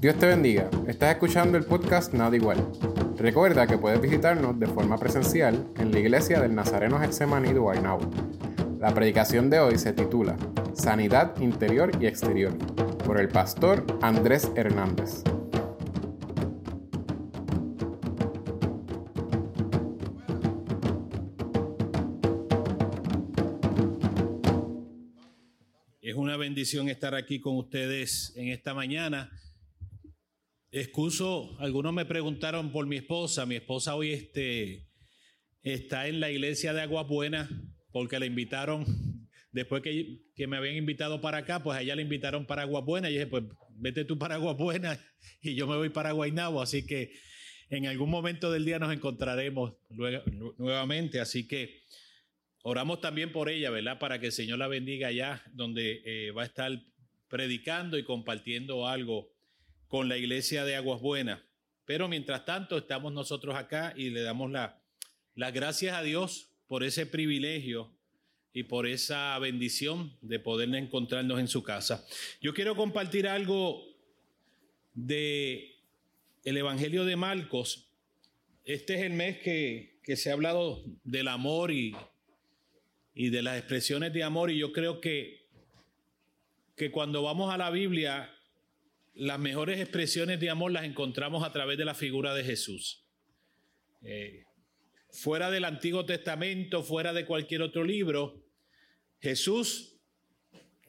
Dios te bendiga. Estás escuchando el podcast Nada Igual. Recuerda que puedes visitarnos de forma presencial en la iglesia del Nazareno Getsemaní de Guaynabo. La predicación de hoy se titula Sanidad Interior y Exterior por el pastor Andrés Hernández. Es una bendición estar aquí con ustedes en esta mañana. Excuso, algunos me preguntaron por mi esposa. Mi esposa hoy este, está en la iglesia de Aguas Buenas porque la invitaron, después que, que, me habían invitado para acá, pues allá la invitaron para Aguas Buenas. Y dije, pues vete tú para Aguas Buenas y yo me voy para Guaynabo. Así que en algún momento del día nos encontraremos luego, nuevamente. Así que oramos también por ella, ¿verdad? Para que el Señor la bendiga allá donde eh, va a estar predicando y compartiendo algo con la iglesia de Aguas Buenas. Pero mientras tanto estamos nosotros acá y le damos la, las gracias a Dios por ese privilegio y por esa bendición de poder encontrarnos en su casa. Yo quiero compartir algo de el Evangelio de Marcos. Este es el mes que, que se ha hablado del amor y, y de las expresiones de amor y yo creo que, que cuando vamos a la Biblia las mejores expresiones de amor las encontramos a través de la figura de Jesús. Eh, fuera del Antiguo Testamento, fuera de cualquier otro libro, Jesús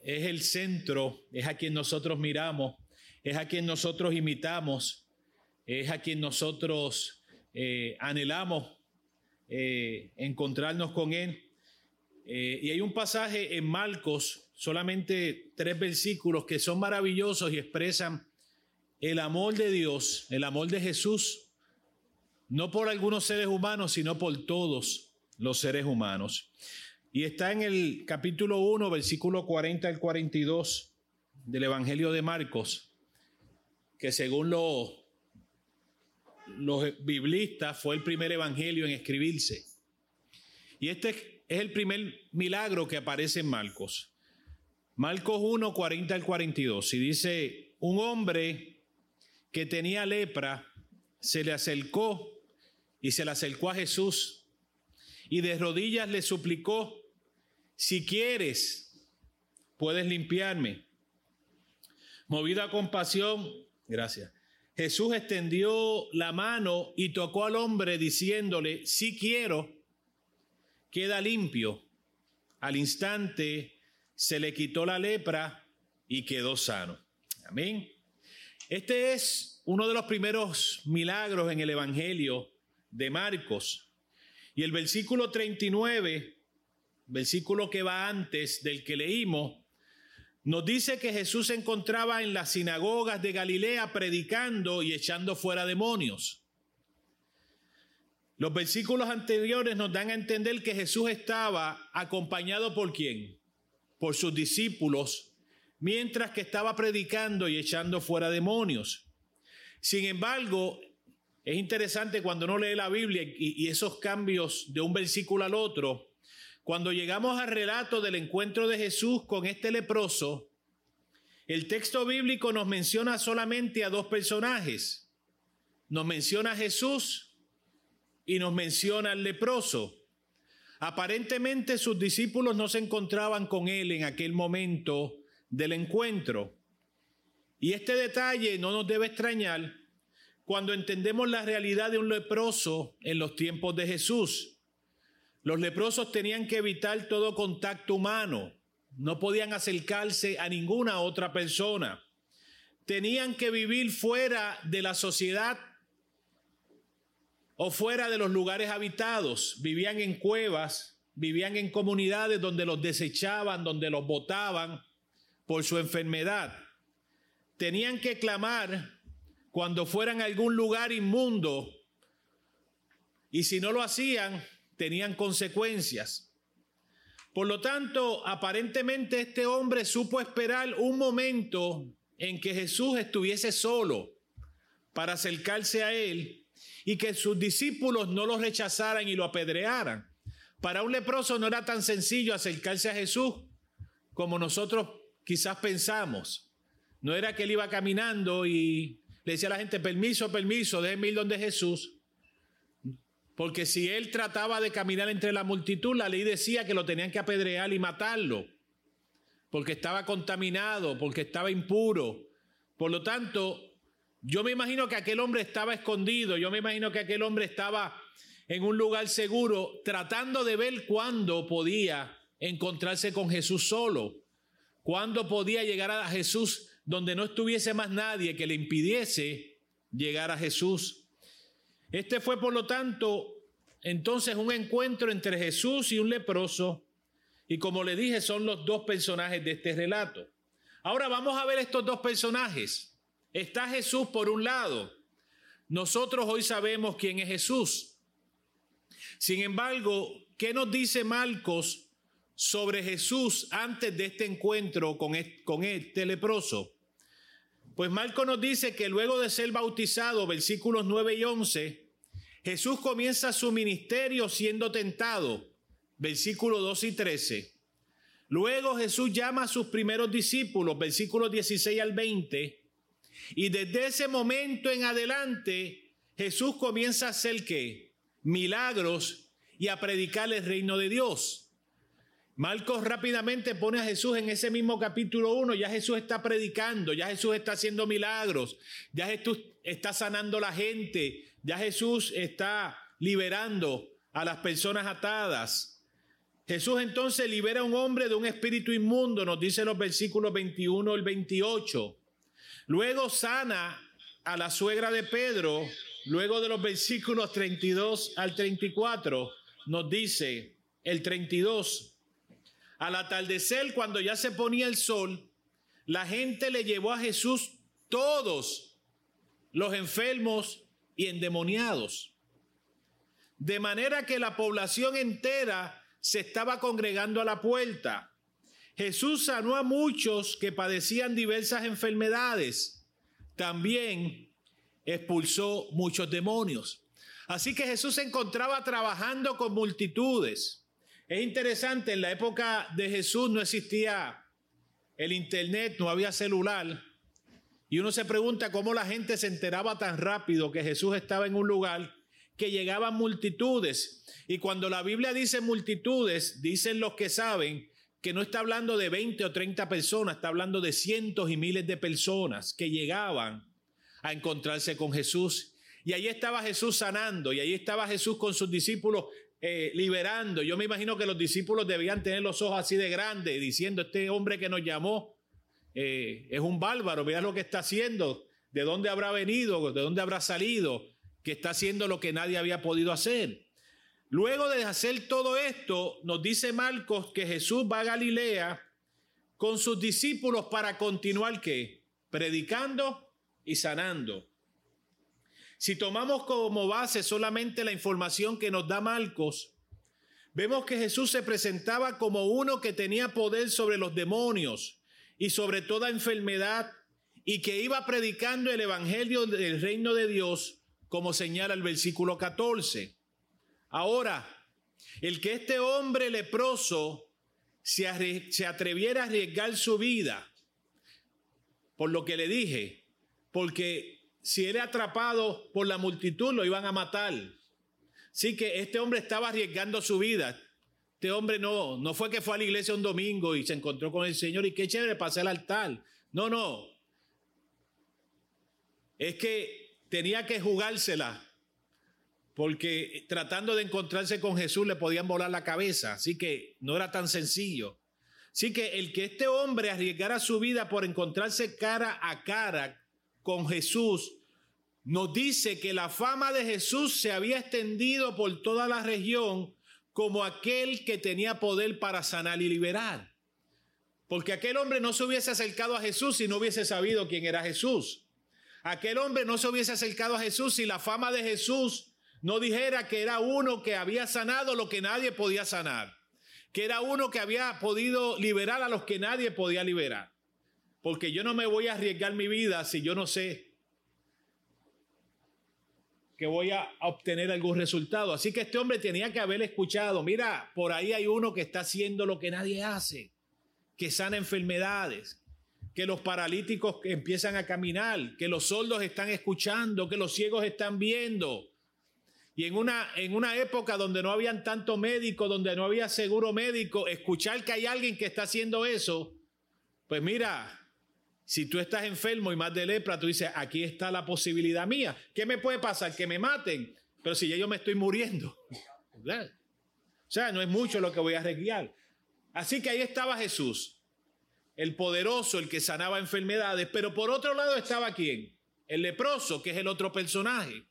es el centro, es a quien nosotros miramos, es a quien nosotros imitamos, es a quien nosotros eh, anhelamos eh, encontrarnos con Él. Y hay un pasaje en Marcos, solamente tres versículos que son maravillosos y expresan el amor de Dios, el amor de Jesús, no por algunos seres humanos, sino por todos los seres humanos. Y está en el capítulo 1, versículo 40 al 42 del Evangelio de Marcos, que según los, los biblistas fue el primer evangelio en escribirse. Y este es el primer milagro que aparece en Marcos. Marcos 1, 40 al 42. Y dice, un hombre que tenía lepra se le acercó y se le acercó a Jesús y de rodillas le suplicó, si quieres, puedes limpiarme. Movido a compasión, gracias. Jesús extendió la mano y tocó al hombre diciéndole, si quiero, queda limpio. Al instante se le quitó la lepra y quedó sano. Amén. Este es uno de los primeros milagros en el Evangelio de Marcos. Y el versículo 39, versículo que va antes del que leímos, nos dice que Jesús se encontraba en las sinagogas de Galilea predicando y echando fuera demonios. Los versículos anteriores nos dan a entender que Jesús estaba acompañado por quién? Por sus discípulos, mientras que estaba predicando y echando fuera demonios. Sin embargo, es interesante cuando uno lee la Biblia y, esos cambios de un versículo al otro. Cuando llegamos al relato del encuentro de Jesús con este leproso, el texto bíblico nos menciona solamente a dos personajes. Nos menciona a Jesús y nos menciona al leproso. Aparentemente sus discípulos no se encontraban con él en aquel momento del encuentro. Y este detalle no nos debe extrañar cuando entendemos la realidad de un leproso en los tiempos de Jesús. Los leprosos tenían que evitar todo contacto humano, no podían acercarse a ninguna otra persona, tenían que vivir fuera de la sociedad o fuera de los lugares habitados, vivían en cuevas, vivían en comunidades donde los desechaban, donde los botaban por su enfermedad. Tenían que clamar cuando fueran a algún lugar inmundo y si no lo hacían, tenían consecuencias. Por lo tanto, aparentemente este hombre supo esperar un momento en que Jesús estuviese solo para acercarse a él y que sus discípulos no lo rechazaran y lo apedrearan. Para un leproso no era tan sencillo acercarse a Jesús como nosotros quizás pensamos. No era que él iba caminando y le decía a la gente, permiso, permiso, déjenme ir donde Jesús. Porque si él trataba de caminar entre la multitud, la ley decía que lo tenían que apedrear y matarlo. Porque estaba contaminado, porque estaba impuro. Por lo tanto, yo me imagino que aquel hombre estaba escondido, yo me imagino que aquel hombre estaba en un lugar seguro, tratando de ver cuándo podía encontrarse con Jesús solo, cuándo podía llegar a Jesús donde no estuviese más nadie que le impidiese llegar a Jesús. Este fue, por lo tanto, entonces un encuentro entre Jesús y un leproso, y como le dije, son los dos personajes de este relato. Ahora vamos a ver estos dos personajes. Está Jesús por un lado. Nosotros hoy sabemos quién es Jesús. Sin embargo, ¿qué nos dice Marcos sobre Jesús antes de este encuentro con este, leproso? Pues Marcos nos dice que luego de ser bautizado, versículos 9 y 11, Jesús comienza su ministerio siendo tentado, versículos 2 y 13. Luego Jesús llama a sus primeros discípulos, versículos 16 al 20, y desde ese momento en adelante Jesús comienza a hacer qué? Milagros y a predicar el reino de Dios. Marcos rápidamente pone a Jesús en ese mismo capítulo 1, ya Jesús está predicando, ya Jesús está haciendo milagros, ya Jesús está sanando a la gente, ya Jesús está liberando a las personas atadas. Jesús entonces libera a un hombre de un espíritu inmundo, nos dice los versículos 21 al 28. Luego sana a la suegra de Pedro, luego de los versículos 32 al 34, nos dice el 32, al atardecer, cuando ya se ponía el sol, la gente le llevó a Jesús todos los enfermos y endemoniados. De manera que la población entera se estaba congregando a la puerta. Jesús sanó a muchos que padecían diversas enfermedades. También expulsó muchos demonios. Así que Jesús se encontraba trabajando con multitudes. Es interesante, en la época de Jesús no existía el internet, no había celular. Y uno se pregunta cómo la gente se enteraba tan rápido que Jesús estaba en un lugar que llegaban multitudes. Y cuando la Biblia dice multitudes, dicen los que saben que no está hablando de 20 o 30 personas, está hablando de cientos y miles de personas que llegaban a encontrarse con Jesús. Y ahí estaba Jesús sanando, y ahí estaba Jesús con sus discípulos eh, liberando. Yo me imagino que los discípulos debían tener los ojos así de grandes, diciendo, este hombre que nos llamó eh, es un bárbaro, mira lo que está haciendo, de dónde habrá venido, de dónde habrá salido, que está haciendo lo que nadie había podido hacer. Luego de hacer todo esto, nos dice Marcos que Jesús va a Galilea con sus discípulos para continuar qué? Predicando y sanando. Si tomamos como base solamente la información que nos da Marcos, vemos que Jesús se presentaba como uno que tenía poder sobre los demonios y sobre toda enfermedad y que iba predicando el evangelio del reino de Dios, como señala el versículo 14. Ahora, el que este hombre leproso se, atreviera a arriesgar su vida, por lo que le dije, porque si era atrapado por la multitud lo iban a matar. Así que este hombre estaba arriesgando su vida. Este hombre no, no fue que fue a la iglesia un domingo y se encontró con el Señor y qué chévere pasar al altar. No, no. Es que tenía que jugársela porque tratando de encontrarse con Jesús le podían volar la cabeza, así que no era tan sencillo. Así que el que este hombre arriesgara su vida por encontrarse cara a cara con Jesús, nos dice que la fama de Jesús se había extendido por toda la región como aquel que tenía poder para sanar y liberar. Porque aquel hombre no se hubiese acercado a Jesús si no hubiese sabido quién era Jesús. Aquel hombre no se hubiese acercado a Jesús si la fama de Jesús no dijera que era uno que había sanado lo que nadie podía sanar, que era uno que había podido liberar a los que nadie podía liberar. Porque yo no me voy a arriesgar mi vida si yo no sé que voy a obtener algún resultado. Así que este hombre tenía que haber escuchado, mira, por ahí hay uno que está haciendo lo que nadie hace, que sana enfermedades, que los paralíticos empiezan a caminar, que los sordos están escuchando, que los ciegos están viendo. Y en una, en una época donde no habían tanto médico, donde no había seguro médico, escuchar que hay alguien que está haciendo eso, pues mira, si tú estás enfermo y más de lepra, tú dices, aquí está la posibilidad mía. ¿Qué me puede pasar? Que me maten. Pero si ya yo me estoy muriendo. O sea, no es mucho lo que voy a arreglar. Así que ahí estaba Jesús, el poderoso, el que sanaba enfermedades. Pero por otro lado estaba quién? El leproso, que es el otro personaje.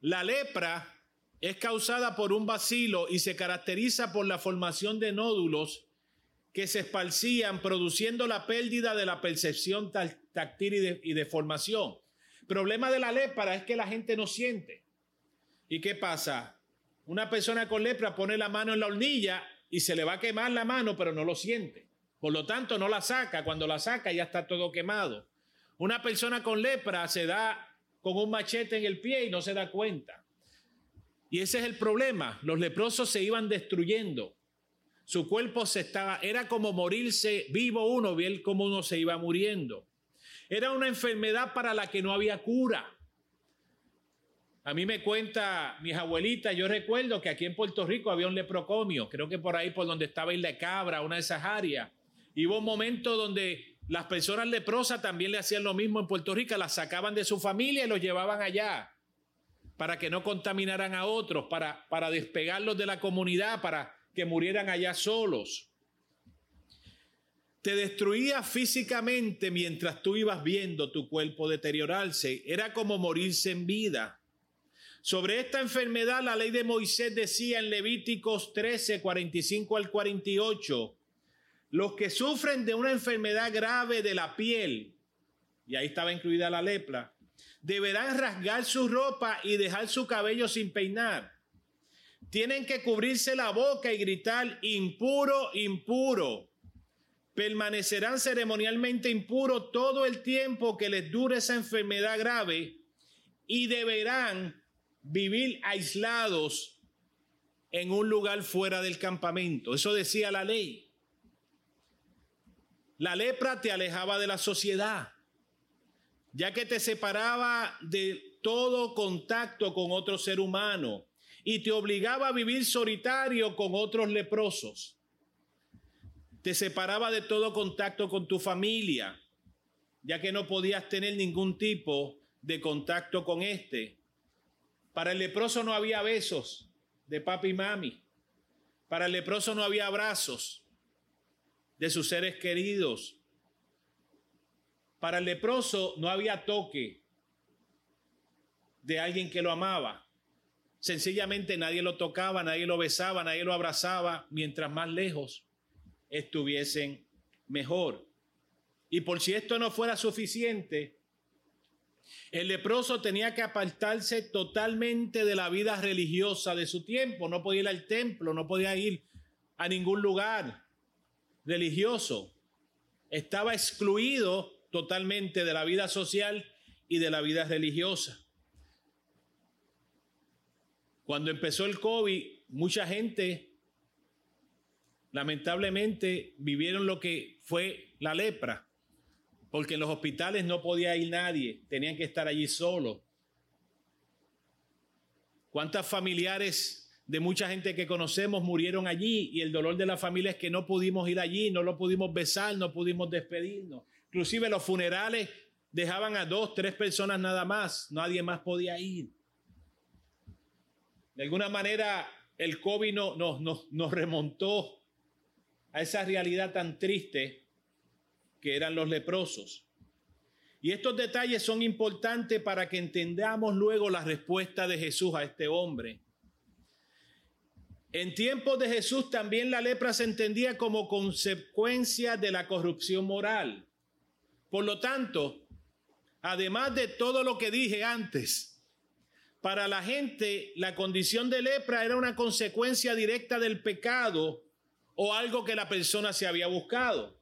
La lepra es causada por un bacilo y se caracteriza por la formación de nódulos que se esparcían produciendo la pérdida de la percepción táctil y de, y de formación. Problema de la lepra es que la gente no siente. ¿Y qué pasa? Una persona con lepra pone la mano en la hornilla y se le va a quemar la mano, pero no lo siente. Por lo tanto, no la saca. Cuando la saca ya está todo quemado. Una persona con lepra se da con un machete en el pie y no se da cuenta. Y ese es el problema. Los leprosos se iban destruyendo. Su cuerpo se estaba, era como morirse vivo uno, bien como uno se iba muriendo. Era una enfermedad para la que no había cura. A mí me cuenta mis abuelitas, yo recuerdo que aquí en Puerto Rico había un leprocomio, creo que por ahí por donde estaba Isla Cabra, una de esas áreas. Y hubo un momento donde las personas leprosas también le hacían lo mismo en Puerto Rico, las sacaban de su familia y los llevaban allá para que no contaminaran a otros, para, para despegarlos de la comunidad, para que murieran allá solos. Te destruía físicamente mientras tú ibas viendo tu cuerpo deteriorarse. Era como morirse en vida. Sobre esta enfermedad, la ley de Moisés decía en Levíticos 13, 45 al 48, los que sufren de una enfermedad grave de la piel, y ahí estaba incluida la lepra, deberán rasgar su ropa y dejar su cabello sin peinar. Tienen que cubrirse la boca y gritar, impuro, impuro. Permanecerán ceremonialmente impuros todo el tiempo que les dure esa enfermedad grave y deberán vivir aislados en un lugar fuera del campamento. Eso decía la ley. La lepra te alejaba de la sociedad, ya que te separaba de todo contacto con otro ser humano y te obligaba a vivir solitario con otros leprosos. Te separaba de todo contacto con tu familia, ya que no podías tener ningún tipo de contacto con este. Para el leproso no había besos de papi y mami. Para el leproso no había abrazos de sus seres queridos. Para el leproso no había toque de alguien que lo amaba. Sencillamente nadie lo tocaba, nadie lo besaba, nadie lo abrazaba, mientras más lejos estuviesen mejor. Y por si esto no fuera suficiente, el leproso tenía que apartarse totalmente de la vida religiosa de su tiempo. No podía ir al templo, no podía ir a ningún lugar religioso. Estaba excluido totalmente de la vida social y de la vida religiosa. Cuando empezó el COVID, mucha gente lamentablemente vivieron lo que fue la lepra porque en los hospitales no podía ir nadie, tenían que estar allí solos. ¿Cuántas familiares de mucha gente que conocemos murieron allí y el dolor de la familia es que no pudimos ir allí, no lo pudimos besar, no pudimos despedirnos? Inclusive los funerales dejaban a dos, tres personas nada más, nadie más podía ir. De alguna manera el COVID nos, remontó a esa realidad tan triste que eran los leprosos. Y estos detalles son importantes para que entendamos luego la respuesta de Jesús a este hombre. En tiempos de Jesús también la lepra se entendía como consecuencia de la corrupción moral. Por lo tanto, además de todo lo que dije antes, para la gente la condición de lepra era una consecuencia directa del pecado o algo que la persona se había buscado.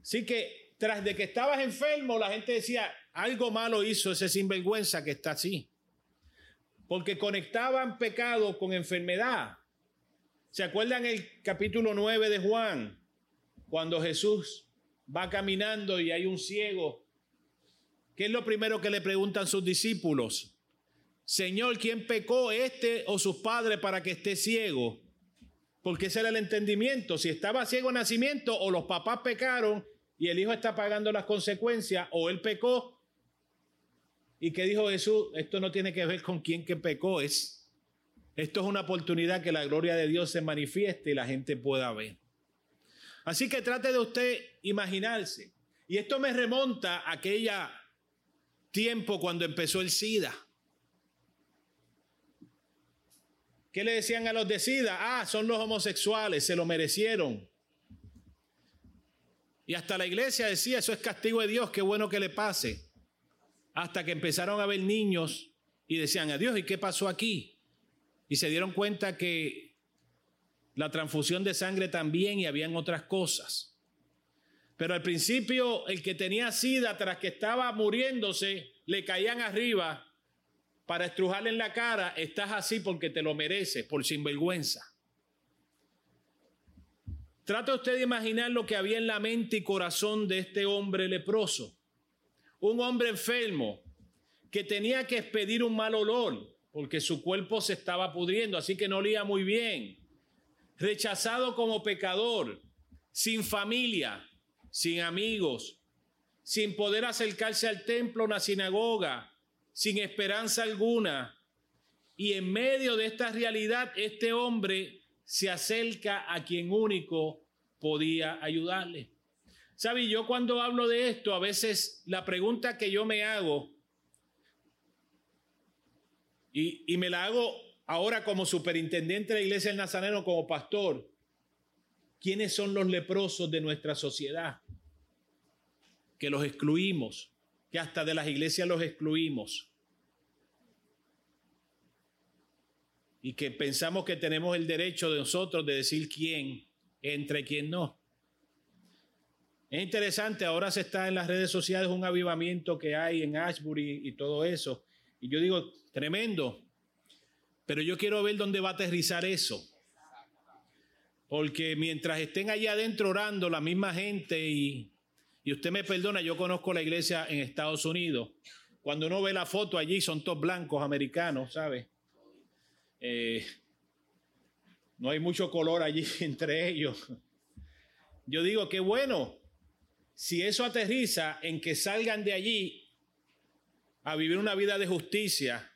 Así que tras de que estabas enfermo, la gente decía, algo malo hizo ese sinvergüenza que está así. Porque conectaban pecado con enfermedad. ¿Se acuerdan el capítulo 9 de Juan? Cuando Jesús va caminando y hay un ciego. ¿Qué es lo primero que le preguntan sus discípulos? Señor, ¿quién pecó, este o sus padres, para que esté ciego? Porque ese era el entendimiento. Si estaba ciego en nacimiento o los papás pecaron y el hijo está pagando las consecuencias o él pecó. ¿Y qué dijo Jesús? Esto no tiene que ver con quién que pecó, es esto es una oportunidad que la gloria de Dios se manifieste y la gente pueda ver. Así que trate de usted imaginarse. Y esto me remonta a aquella tiempo cuando empezó el SIDA. ¿Qué le decían a los de SIDA? Ah, son los homosexuales, se lo merecieron. Y hasta la iglesia decía, eso es castigo de Dios, qué bueno que le pase. Hasta que empezaron a ver niños y decían, adiós, ¿y qué pasó aquí? Y se dieron cuenta que la transfusión de sangre también y habían otras cosas. Pero al principio el que tenía sida tras que estaba muriéndose, le caían arriba para estrujarle en la cara, estás así porque te lo mereces, por sinvergüenza. Trata usted de imaginar lo que había en la mente y corazón de este hombre leproso. Un hombre enfermo que tenía que expedir un mal olor porque su cuerpo se estaba pudriendo, así que no olía muy bien rechazado como pecador, sin familia, sin amigos, sin poder acercarse al templo, una sinagoga, sin esperanza alguna. Y en medio de esta realidad, este hombre se acerca a quien único podía ayudarle. ¿Sabe? Yo cuando hablo de esto, a veces la pregunta que yo me hago, y, me la hago ahora como superintendente de la iglesia del Nazareno, como pastor, ¿quiénes son los leprosos de nuestra sociedad? Que los excluimos, que hasta de las iglesias los excluimos. Y que pensamos que tenemos el derecho de nosotros de decir quién entre quién no. Es interesante, ahora se está en las redes sociales un avivamiento que hay en Ashbury y todo eso. Y yo digo, tremendo, pero yo quiero ver dónde va a aterrizar eso. Porque mientras estén allá adentro orando la misma gente y, y usted me perdona, yo conozco la iglesia en Estados Unidos. Cuando uno ve la foto allí son todos blancos americanos, ¿sabe? Eh, no hay mucho color allí entre ellos. Yo digo que bueno, si eso aterriza en que salgan de allí a vivir una vida de justicia,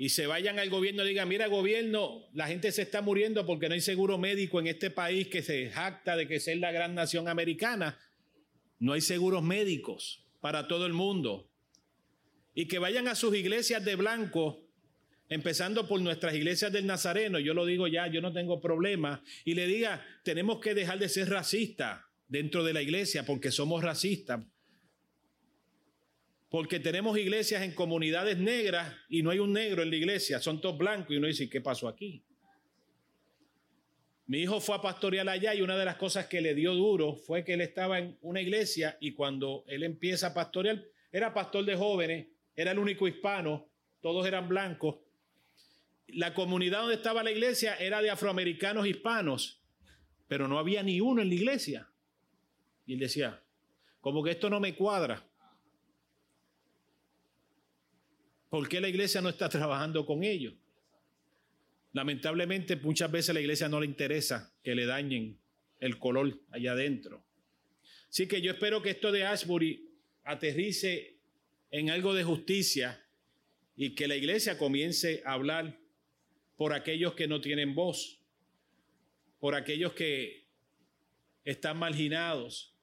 y se vayan al gobierno y digan, mira gobierno, la gente se está muriendo porque no hay seguro médico en este país que se jacta de que es la gran nación americana. No hay seguros médicos para todo el mundo. Y que vayan a sus iglesias de blanco, empezando por nuestras iglesias del Nazareno, yo lo digo ya, yo no tengo problema, y le diga, tenemos que dejar de ser racistas dentro de la iglesia porque somos racistas porque tenemos iglesias en comunidades negras y no hay un negro en la iglesia, son todos blancos y uno dice, ¿qué pasó aquí? Mi hijo fue a pastorear allá y una de las cosas que le dio duro fue que él estaba en una iglesia y cuando él empieza a pastorear, era pastor de jóvenes, era el único hispano, todos eran blancos. La comunidad donde estaba la iglesia era de afroamericanos hispanos, pero no había ni uno en la iglesia. Y él decía, como que esto no me cuadra. ¿Por qué la iglesia no está trabajando con ellos? Lamentablemente muchas veces a la iglesia no le interesa que le dañen el color allá adentro. Así que yo espero que esto de Ashbury aterrice en algo de justicia y que la iglesia comience a hablar por aquellos que no tienen voz, por aquellos que están marginados.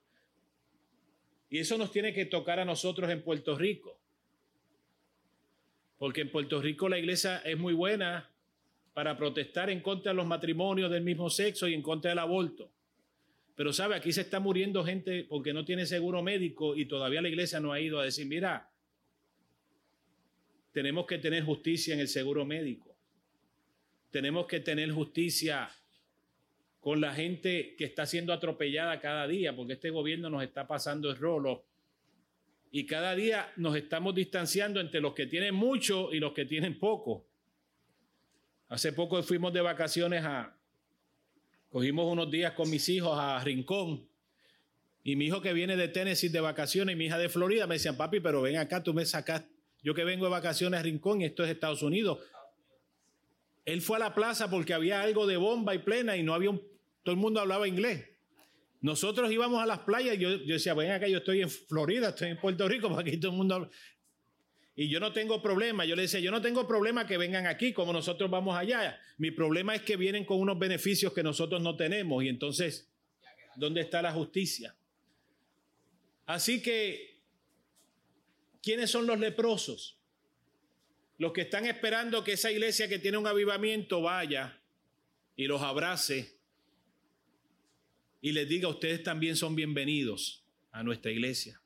Y eso nos tiene que tocar a nosotros en Puerto Rico. Porque en Puerto Rico la iglesia es muy buena para protestar en contra de los matrimonios del mismo sexo y en contra del aborto. Pero sabe, aquí se está muriendo gente porque no tiene seguro médico y todavía la iglesia no ha ido a decir, mira, tenemos que tener justicia en el seguro médico. Tenemos que tener justicia con la gente que está siendo atropellada cada día, porque este gobierno nos está pasando el rolo y cada día nos estamos distanciando entre los que tienen mucho y los que tienen poco. Hace poco fuimos de vacaciones a, cogimos unos días con mis hijos a Rincón Y mi hijo que viene de Tennessee de vacaciones y mi hija de Florida me decían, papi, pero ven acá, tú me sacas, yo que vengo de vacaciones a Rincón y esto es Estados Unidos. Él fue a la plaza porque había algo de bomba y plena y no había un, todo el mundo hablaba inglés. Nosotros íbamos a las playas yo, yo decía, ven acá, yo estoy en Florida, estoy en Puerto Rico, porque aquí todo el mundo. Y yo no tengo problema, yo le decía, yo no tengo problema que vengan aquí como nosotros vamos allá. Mi problema es que vienen con unos beneficios que nosotros no tenemos. Y entonces, ¿dónde está la justicia? Así que, ¿quiénes son los leprosos? Los que están esperando que esa iglesia que tiene un avivamiento vaya y los abrace y les diga, ustedes también son bienvenidos a nuestra iglesia.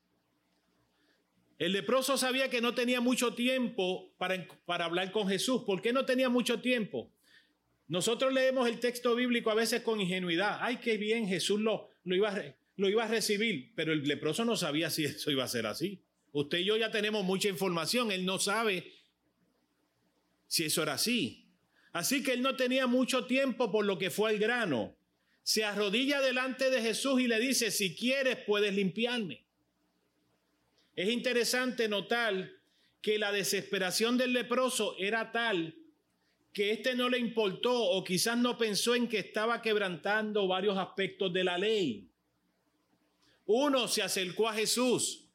El leproso sabía que no tenía mucho tiempo para, para, hablar con Jesús. ¿Por qué no tenía mucho tiempo? Nosotros leemos el texto bíblico a veces con ingenuidad. Ay, qué bien, Jesús lo, lo, iba, lo iba a recibir, pero el leproso no sabía si eso iba a ser así. Usted y yo ya tenemos mucha información, él no sabe si eso era así. Así que él no tenía mucho tiempo por lo que fue al grano. Se arrodilla delante de Jesús y le dice, si quieres puedes limpiarme. Es interesante notar que la desesperación del leproso era tal que éste no le importó o quizás no pensó en que estaba quebrantando varios aspectos de la ley. Uno se acercó a Jesús.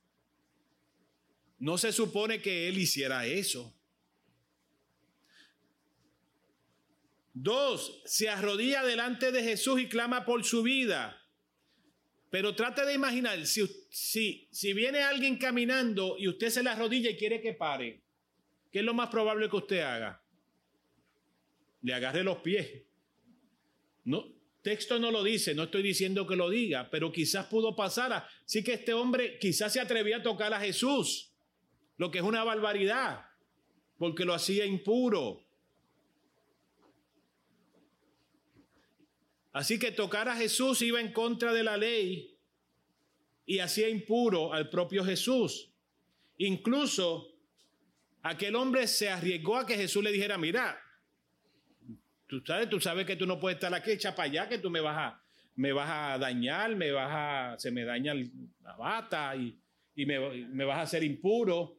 No se supone que él hiciera eso. Dos, se arrodilla delante de Jesús y clama por su vida. Pero trate de imaginar, si, si, si viene alguien caminando y usted se la arrodilla y quiere que pare, ¿qué es lo más probable que usted haga? Le agarre los pies. No, texto no lo dice, no estoy diciendo que lo diga, pero quizás pudo pasar. Así que este hombre quizás se atrevía a tocar a Jesús, lo que es una barbaridad, porque lo hacía impuro. Así que tocar a Jesús iba en contra de la ley y hacía impuro al propio Jesús. Incluso aquel hombre se arriesgó a que Jesús le dijera, mira, tú sabes, tú sabes que tú no puedes estar aquí, echa para allá, que tú me vas a, me dañar, me se me daña la bata y, y me, me vas a hacer impuro.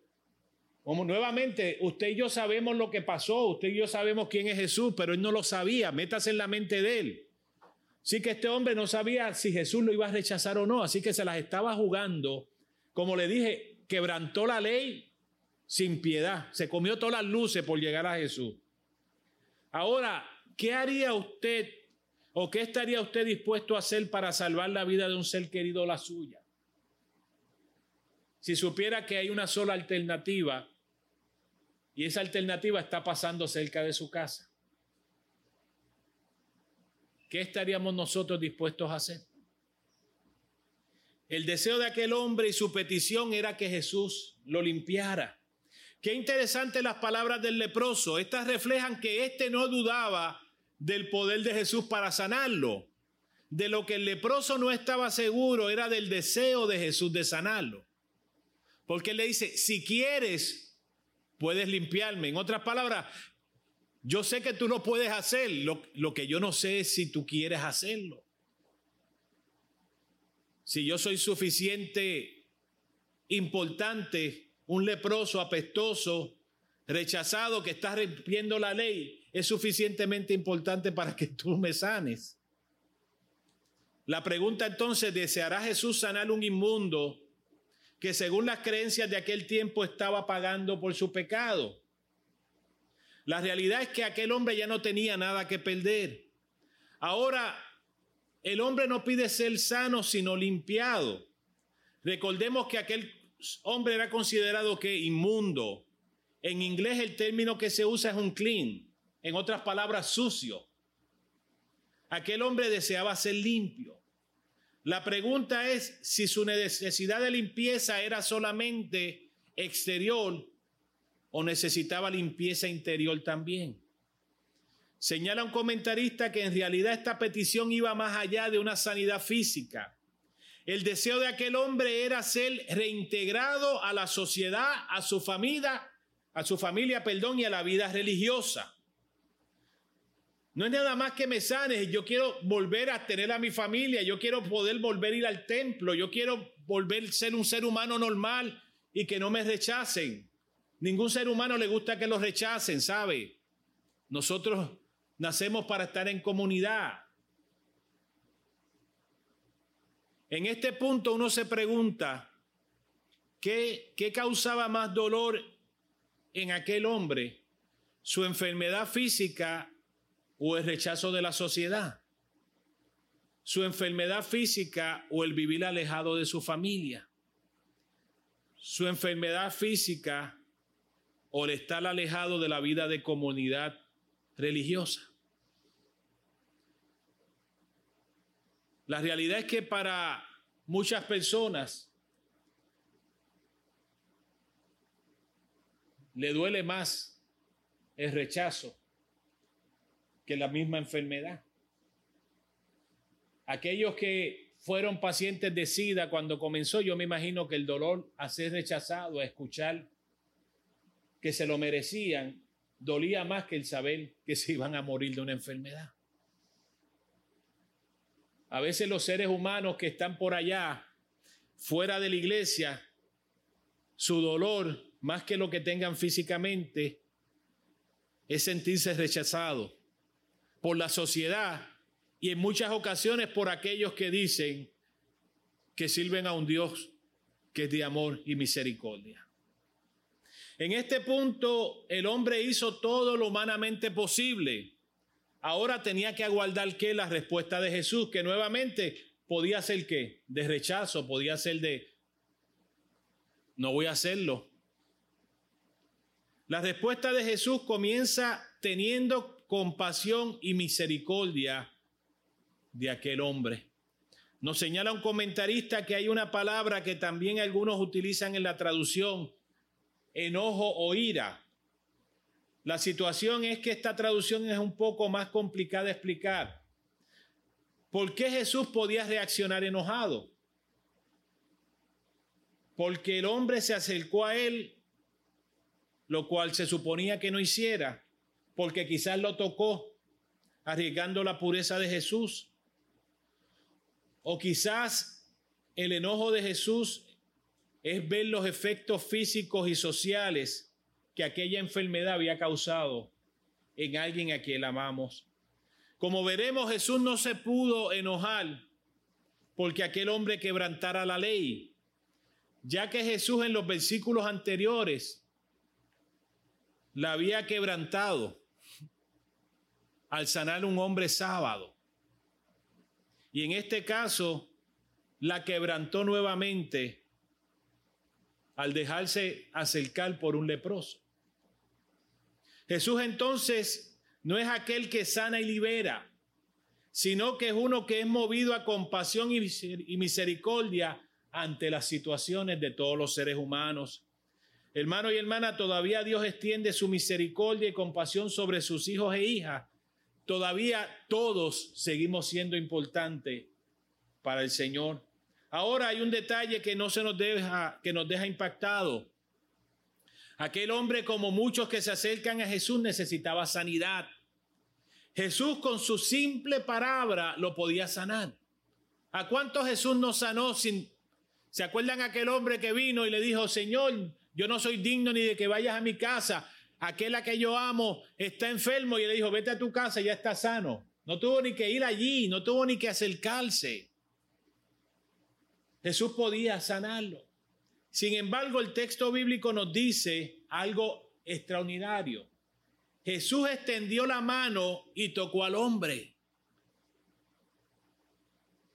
Como nuevamente, usted y yo sabemos lo que pasó, usted y yo sabemos quién es Jesús, pero él no lo sabía, métase en la mente de él. Sí que este hombre no sabía si Jesús lo iba a rechazar o no, así que se las estaba jugando. Como le dije, quebrantó la ley sin piedad, se comió todas las luces por llegar a Jesús. Ahora, ¿qué haría usted o qué estaría usted dispuesto a hacer para salvar la vida de un ser querido la suya? Si supiera que hay una sola alternativa y esa alternativa está pasando cerca de su casa. ¿Qué estaríamos nosotros dispuestos a hacer? El deseo de aquel hombre y su petición era que Jesús lo limpiara. Qué interesante las palabras del leproso. Estas reflejan que éste no dudaba del poder de Jesús para sanarlo. De lo que el leproso no estaba seguro era del deseo de Jesús de sanarlo. Porque él le dice, si quieres, puedes limpiarme. En otras palabras, yo sé que tú lo puedes hacer, lo, lo, que yo no sé es si tú quieres hacerlo. Si yo soy suficiente importante, un leproso apestoso, rechazado, que está rompiendo la ley, es suficientemente importante para que tú me sanes. La pregunta entonces, ¿deseará Jesús sanar un inmundo que según las creencias de aquel tiempo estaba pagando por su pecado? La realidad es que aquel hombre ya no tenía nada que perder. Ahora, el hombre no pide ser sano, sino limpiado. Recordemos que aquel hombre era considerado que inmundo. En inglés el término que se usa es un clean, en otras palabras, sucio. Aquel hombre deseaba ser limpio. La pregunta es si su necesidad de limpieza era solamente exterior o necesitaba limpieza interior también. Señala un comentarista que en realidad esta petición iba más allá de una sanidad física. El deseo de aquel hombre era ser reintegrado a la sociedad, a su familia, a su familia, perdón, y a la vida religiosa. No es nada más que me sanes, yo quiero volver a tener a mi familia, yo quiero poder volver a ir al templo, yo quiero volver a ser un ser humano normal y que no me rechacen. Ningún ser humano le gusta que lo rechacen, ¿sabe? Nosotros nacemos para estar en comunidad. En este punto uno se pregunta, ¿qué, qué causaba más dolor en aquel hombre? ¿Su enfermedad física o el rechazo de la sociedad? ¿Su enfermedad física o el vivir alejado de su familia? ¿Su enfermedad física o el estar alejado de la vida de comunidad religiosa? La realidad es que para muchas personas le duele más el rechazo que la misma enfermedad. Aquellos que fueron pacientes de SIDA cuando comenzó, yo me imagino que el dolor a ser rechazado, a escuchar que se lo merecían, dolía más que el saber que se iban a morir de una enfermedad. A veces los seres humanos que están por allá, fuera de la iglesia, su dolor, más que lo que tengan físicamente, es sentirse rechazado por la sociedad y en muchas ocasiones por aquellos que dicen que sirven a un Dios que es de amor y misericordia. En este punto el hombre hizo todo lo humanamente posible Ahora tenía que aguardar que la respuesta de Jesús, que nuevamente podía ser qué? De rechazo, podía ser de, no voy a hacerlo. La respuesta de Jesús comienza teniendo compasión y misericordia de aquel hombre. Nos señala un comentarista que hay una palabra que también algunos utilizan en la traducción, enojo o ira. La situación es que esta traducción es un poco más complicada de explicar. ¿Por qué Jesús podía reaccionar enojado? Porque el hombre se acercó a él, lo cual se suponía que no hiciera, porque quizás lo tocó, arriesgando la pureza de Jesús. O quizás el enojo de Jesús es ver los efectos físicos y sociales que aquella enfermedad había causado en alguien a quien amamos. Como veremos, Jesús no se pudo enojar porque aquel hombre quebrantara la ley, ya que Jesús en los versículos anteriores la había quebrantado al sanar un hombre sábado. Y en este caso la quebrantó nuevamente al dejarse acercar por un leproso. Jesús entonces no es aquel que sana y libera, sino que es uno que es movido a compasión y misericordia ante las situaciones de todos los seres humanos. Hermano y hermana, todavía Dios extiende su misericordia y compasión sobre sus hijos e hijas. Todavía todos seguimos siendo importantes para el Señor. Ahora hay un detalle que no se nos deja, que nos deja impactado. Aquel hombre, como muchos que se acercan a Jesús, necesitaba sanidad. Jesús con su simple palabra lo podía sanar. ¿A cuánto Jesús nos sanó sin... ¿Se acuerdan aquel hombre que vino y le dijo, Señor, yo no soy digno ni de que vayas a mi casa? Aquel a que yo amo está enfermo y le dijo, vete a tu casa, ya está sano. No tuvo ni que ir allí, no tuvo ni que acercarse. Jesús podía sanarlo. Sin embargo, el texto bíblico nos dice algo extraordinario. Jesús extendió la mano y tocó al hombre.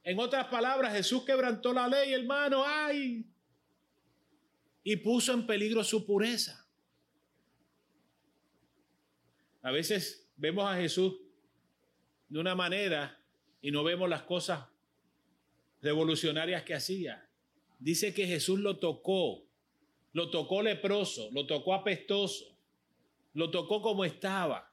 En otras palabras, Jesús quebrantó la ley, hermano, ay, y puso en peligro su pureza. A veces vemos a Jesús de una manera y no vemos las cosas revolucionarias que hacía dice que Jesús lo tocó, lo tocó leproso, lo tocó apestoso, lo tocó como estaba.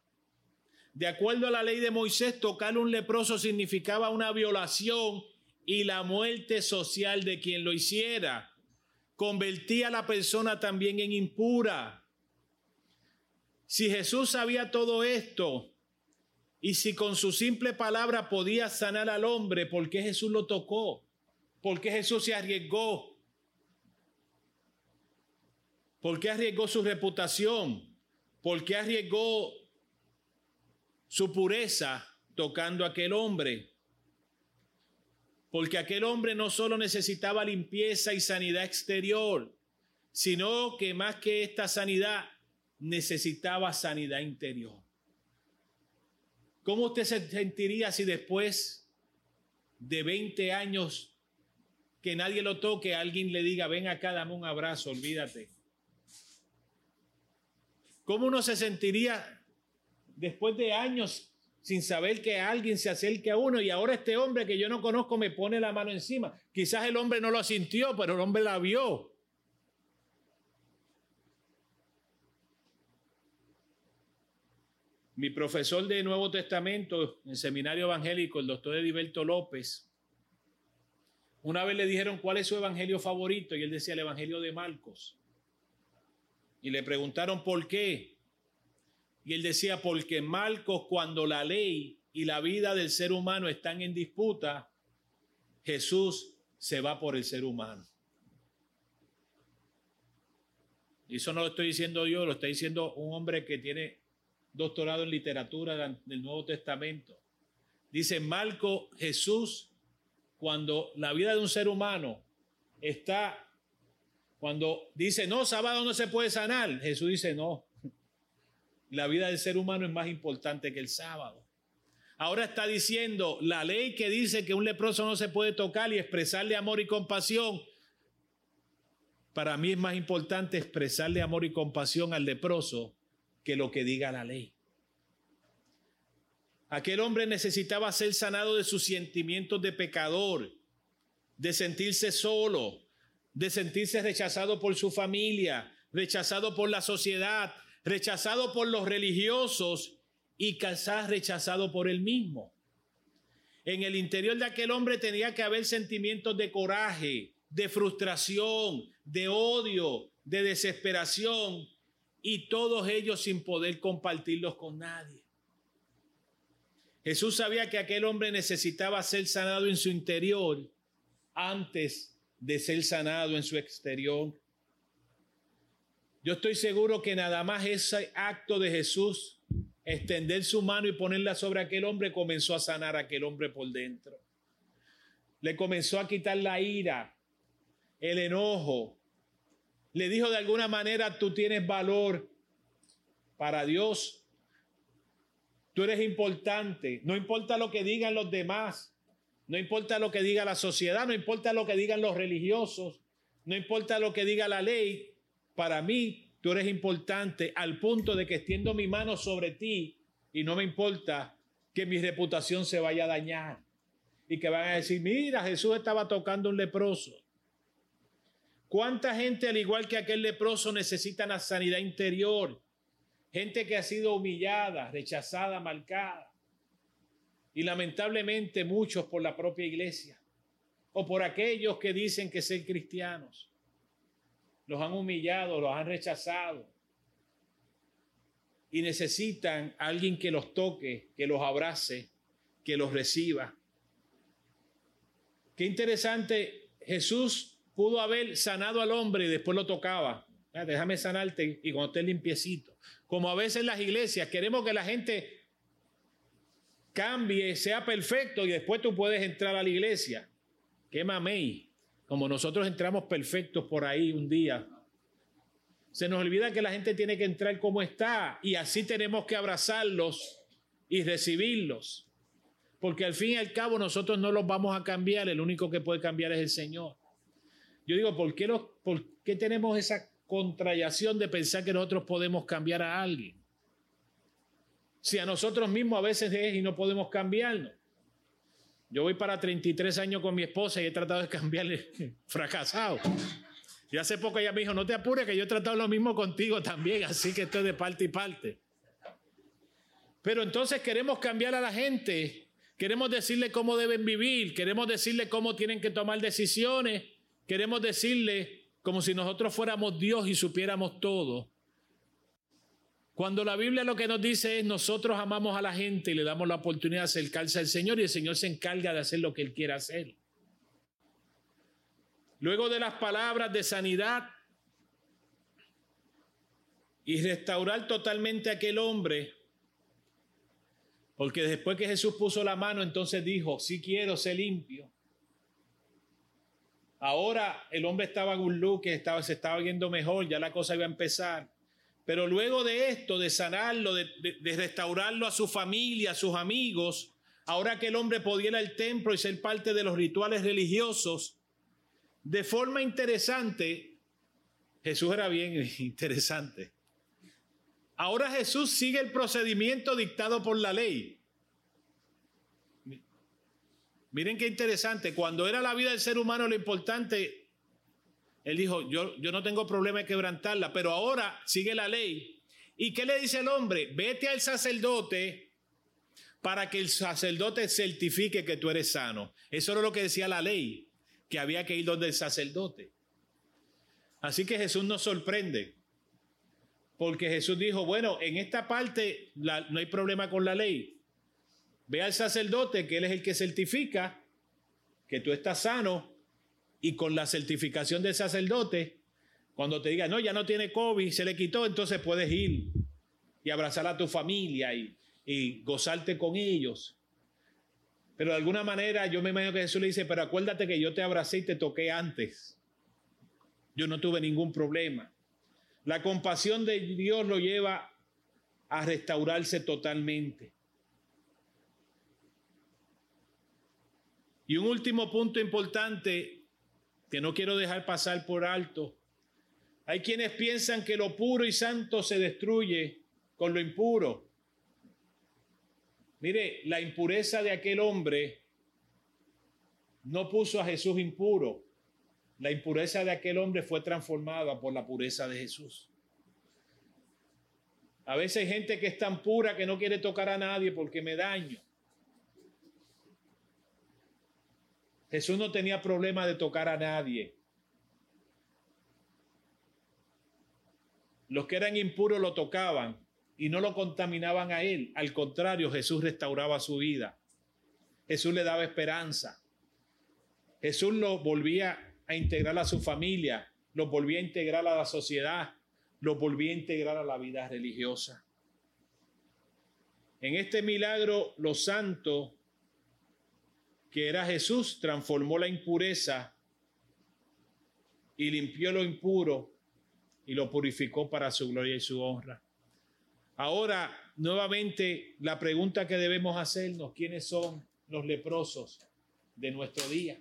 De acuerdo a la ley de Moisés, tocar un leproso significaba una violación y la muerte social de quien lo hiciera. Convertía a la persona también en impura. Si Jesús sabía todo esto, Y si con su simple palabra podía sanar al hombre, ¿por qué Jesús lo tocó? ¿Por qué Jesús se arriesgó? ¿Por qué arriesgó su reputación? ¿Por qué arriesgó su pureza tocando a aquel hombre? Porque aquel hombre no solo necesitaba limpieza y sanidad exterior, sino que más que esta sanidad necesitaba sanidad interior. ¿Cómo usted se sentiría si después de 20 años que nadie lo toque, alguien le diga, ven acá, dame un abrazo, olvídate? ¿Cómo uno se sentiría después de años sin saber que alguien se acerque a uno y ahora este hombre que yo no conozco me pone la mano encima? Quizás el hombre no lo sintió, pero el hombre la vio. Mi profesor de Nuevo Testamento en Seminario Evangélico, el doctor Ediberto López, una vez le dijeron cuál es su evangelio favorito y él decía el evangelio de Marcos. Y le preguntaron por qué. Y él decía, porque Marcos cuando la ley y la vida del ser humano están en disputa, Jesús se va por el ser humano. Y eso no lo estoy diciendo yo, lo está diciendo un hombre que tiene doctorado en literatura del Nuevo Testamento. Dice Marco Jesús, cuando la vida de un ser humano está, cuando dice, no, sábado no se puede sanar, Jesús dice, no, la vida del ser humano es más importante que el sábado. Ahora está diciendo, la ley que dice que un leproso no se puede tocar y expresarle amor y compasión, para mí es más importante expresarle amor y compasión al leproso que lo que diga la ley. Aquel hombre necesitaba ser sanado de sus sentimientos de pecador, de sentirse solo, de sentirse rechazado por su familia, rechazado por la sociedad, rechazado por los religiosos y quizás rechazado por él mismo. En el interior de aquel hombre tenía que haber sentimientos de coraje, de frustración, de odio, de desesperación, y todos ellos sin poder compartirlos con nadie. Jesús sabía que aquel hombre necesitaba ser sanado en su interior antes de ser sanado en su exterior. Yo estoy seguro que nada más ese acto de Jesús, extender su mano y ponerla sobre aquel hombre, comenzó a sanar a aquel hombre por dentro. Le comenzó a quitar la ira, el enojo, le dijo de alguna manera, tú tienes valor para Dios. Tú eres importante. No importa lo que digan los demás. No importa lo que diga la sociedad. No importa lo que digan los religiosos. No importa lo que diga la ley. Para mí, tú eres importante al punto de que extiendo mi mano sobre ti y no me importa que mi reputación se vaya a dañar. Y que van a decir, mira, Jesús estaba tocando un leproso. ¿Cuánta gente, al igual que aquel leproso, necesita la sanidad interior? Gente que ha sido humillada, rechazada, marcada. Y lamentablemente muchos por la propia iglesia o por aquellos que dicen que ser cristianos. Los han humillado, los han rechazado. Y necesitan a alguien que los toque, que los abrace, que los reciba. Qué interesante, Jesús pudo haber sanado al hombre y después lo tocaba. Ah, déjame sanarte y cuando esté limpiecito. Como a veces en las iglesias queremos que la gente cambie, sea perfecto y después tú puedes entrar a la iglesia. Qué mamey. Como nosotros entramos perfectos por ahí un día. Se nos olvida que la gente tiene que entrar como está y así tenemos que abrazarlos y recibirlos. Porque al fin y al cabo nosotros no los vamos a cambiar, el único que puede cambiar es el Señor. Yo digo, ¿por qué, los, ¿por qué tenemos esa contrayacción de pensar que nosotros podemos cambiar a alguien? Si a nosotros mismos a veces es y no podemos cambiarlo. Yo voy para 33 años con mi esposa y he tratado de cambiarle fracasado. Y hace poco ella me dijo, no te apures que yo he tratado lo mismo contigo también, así que estoy de parte y parte. Pero entonces queremos cambiar a la gente, queremos decirle cómo deben vivir, queremos decirle cómo tienen que tomar decisiones, Queremos decirle como si nosotros fuéramos Dios y supiéramos todo. Cuando la Biblia lo que nos dice es nosotros amamos a la gente y le damos la oportunidad de acercarse al Señor y el Señor se encarga de hacer lo que Él quiera hacer. Luego de las palabras de sanidad y restaurar totalmente a aquel hombre, porque después que Jesús puso la mano, entonces dijo, si quiero ser limpio. Ahora el hombre estaba en un look, estaba, se estaba viendo mejor, ya la cosa iba a empezar. Pero luego de esto, de sanarlo, de, restaurarlo a su familia, a sus amigos, ahora que el hombre podía ir al templo y ser parte de los rituales religiosos, de forma interesante, Jesús era bien interesante. Ahora Jesús sigue el procedimiento dictado por la ley. Miren qué interesante, cuando era la vida del ser humano lo importante él dijo, yo, yo no tengo problema de quebrantarla, pero ahora sigue la ley. ¿Y qué le dice el hombre? Vete al sacerdote para que el sacerdote certifique que tú eres sano. Eso era lo que decía la ley, que había que ir donde el sacerdote. Así que Jesús nos sorprende, porque Jesús dijo, bueno, en esta parte no hay problema con la ley. Ve al sacerdote, que él es el que certifica que tú estás sano y con la certificación del sacerdote, cuando te diga, no, ya no tiene COVID, se le quitó, entonces puedes ir y abrazar a tu familia y, y gozarte con ellos. Pero de alguna manera yo me imagino que Jesús le dice, pero acuérdate que yo te abracé y te toqué antes. Yo no tuve ningún problema. La compasión de Dios lo lleva a restaurarse totalmente. Y un último punto importante que no quiero dejar pasar por alto. Hay quienes piensan que lo puro y santo se destruye con lo impuro. Mire, la impureza de aquel hombre no puso a Jesús impuro. La impureza de aquel hombre fue transformada por la pureza de Jesús. A veces hay gente que es tan pura que no quiere tocar a nadie porque me daño. Jesús no tenía problema de tocar a nadie. Los que eran impuros lo tocaban y no lo contaminaban a él. Al contrario, Jesús restauraba su vida. Jesús le daba esperanza. Jesús lo volvía a integrar a su familia, lo volvía a integrar a la sociedad, lo volvía a integrar a la vida religiosa. En este milagro, los santos que era Jesús, transformó la impureza y limpió lo impuro y lo purificó para su gloria y su honra. Ahora, nuevamente, la pregunta que debemos hacernos, ¿quiénes son los leprosos de nuestro día?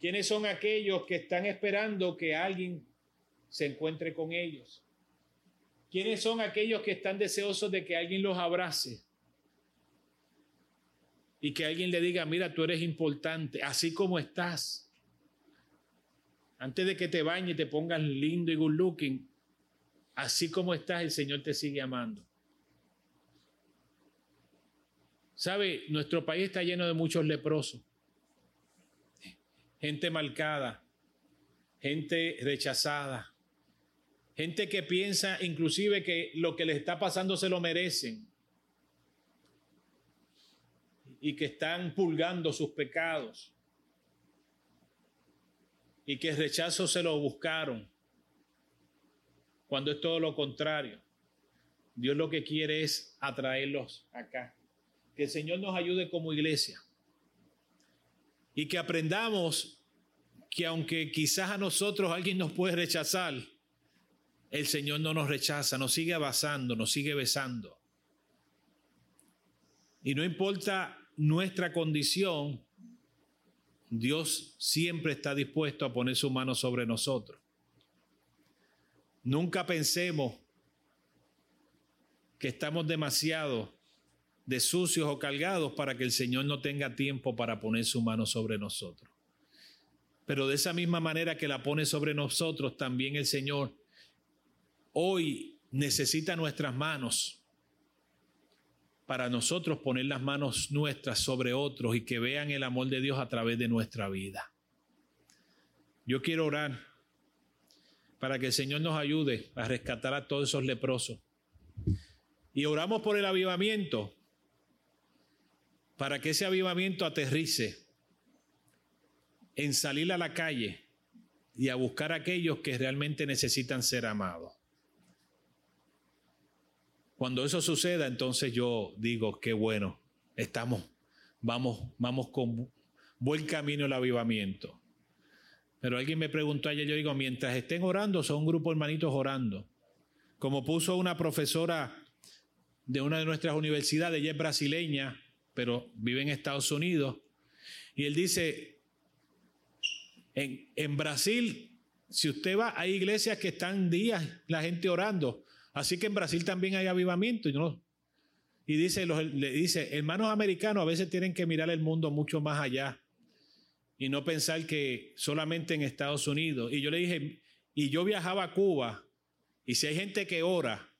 ¿Quiénes son aquellos que están esperando que alguien se encuentre con ellos? ¿Quiénes son aquellos que están deseosos de que alguien los abrace? Y que alguien le diga, mira, tú eres importante, así como estás. Antes de que te bañes y te pongas lindo y good looking, así como estás, el Señor te sigue amando. ¿Sabe? Nuestro país está lleno de muchos leprosos. Gente marcada, gente rechazada, gente que piensa inclusive que lo que les está pasando se lo merecen y que están pulgando sus pecados y que rechazo se lo buscaron, cuando es todo lo contrario. Dios lo que quiere es atraerlos acá. Que el Señor nos ayude como iglesia y que aprendamos que aunque quizás a nosotros alguien nos puede rechazar, el Señor no nos rechaza, nos sigue abrazando, nos sigue besando. Y no importa nuestra condición, Dios siempre está dispuesto a poner su mano sobre nosotros. Nunca pensemos que estamos demasiado de sucios o cargados para que el Señor no tenga tiempo para poner su mano sobre nosotros. Pero de esa misma manera que la pone sobre nosotros, también el Señor hoy necesita nuestras manos para nosotros poner las manos nuestras sobre otros y que vean el amor de Dios a través de nuestra vida. Yo quiero orar para que el Señor nos ayude a rescatar a todos esos leprosos Y oramos por el avivamiento para que ese avivamiento aterrice en salir a la calle y a buscar a aquellos que realmente necesitan ser amados. Cuando eso suceda, entonces yo digo, qué bueno, estamos, vamos, vamos con buen camino el avivamiento. Pero alguien me preguntó ayer, yo digo, mientras estén orando, son un grupo de hermanitos orando. Como puso una profesora de una de nuestras universidades, ella es brasileña, pero vive en Estados Unidos, y él dice, en, en Brasil, si usted va, hay iglesias que están días la gente orando, así que en Brasil también hay avivamiento, y no, y dice, le dice, hermanos americanos a veces tienen que mirar el mundo mucho más allá y no pensar que solamente en Estados Unidos. Y yo le dije, y yo viajaba a Cuba, y si hay gente que ora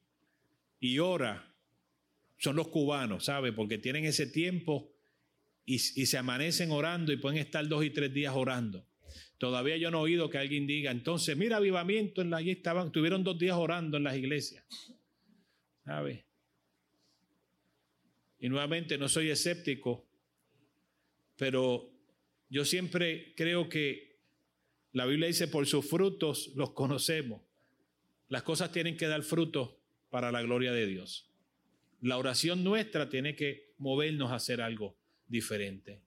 y ora, son los cubanos, ¿sabe? Porque tienen ese tiempo y, se amanecen orando y pueden estar dos y tres días orando. Todavía yo no he oído que alguien diga, entonces, mira, avivamiento, en la, allí estaban, tuvieron dos días orando en las iglesias. ¿Sabe? Y nuevamente no soy escéptico, pero yo siempre creo que la Biblia dice, por sus frutos los conocemos. Las cosas tienen que dar frutos para la gloria de Dios. La oración nuestra tiene que movernos a hacer algo diferente.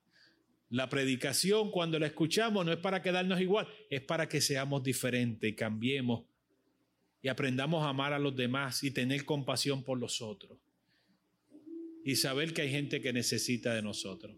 La predicación, cuando la escuchamos, no es para quedarnos igual, es para que seamos diferentes y cambiemos y aprendamos a amar a los demás y tener compasión por los otros. Y saber que hay gente que necesita de nosotros.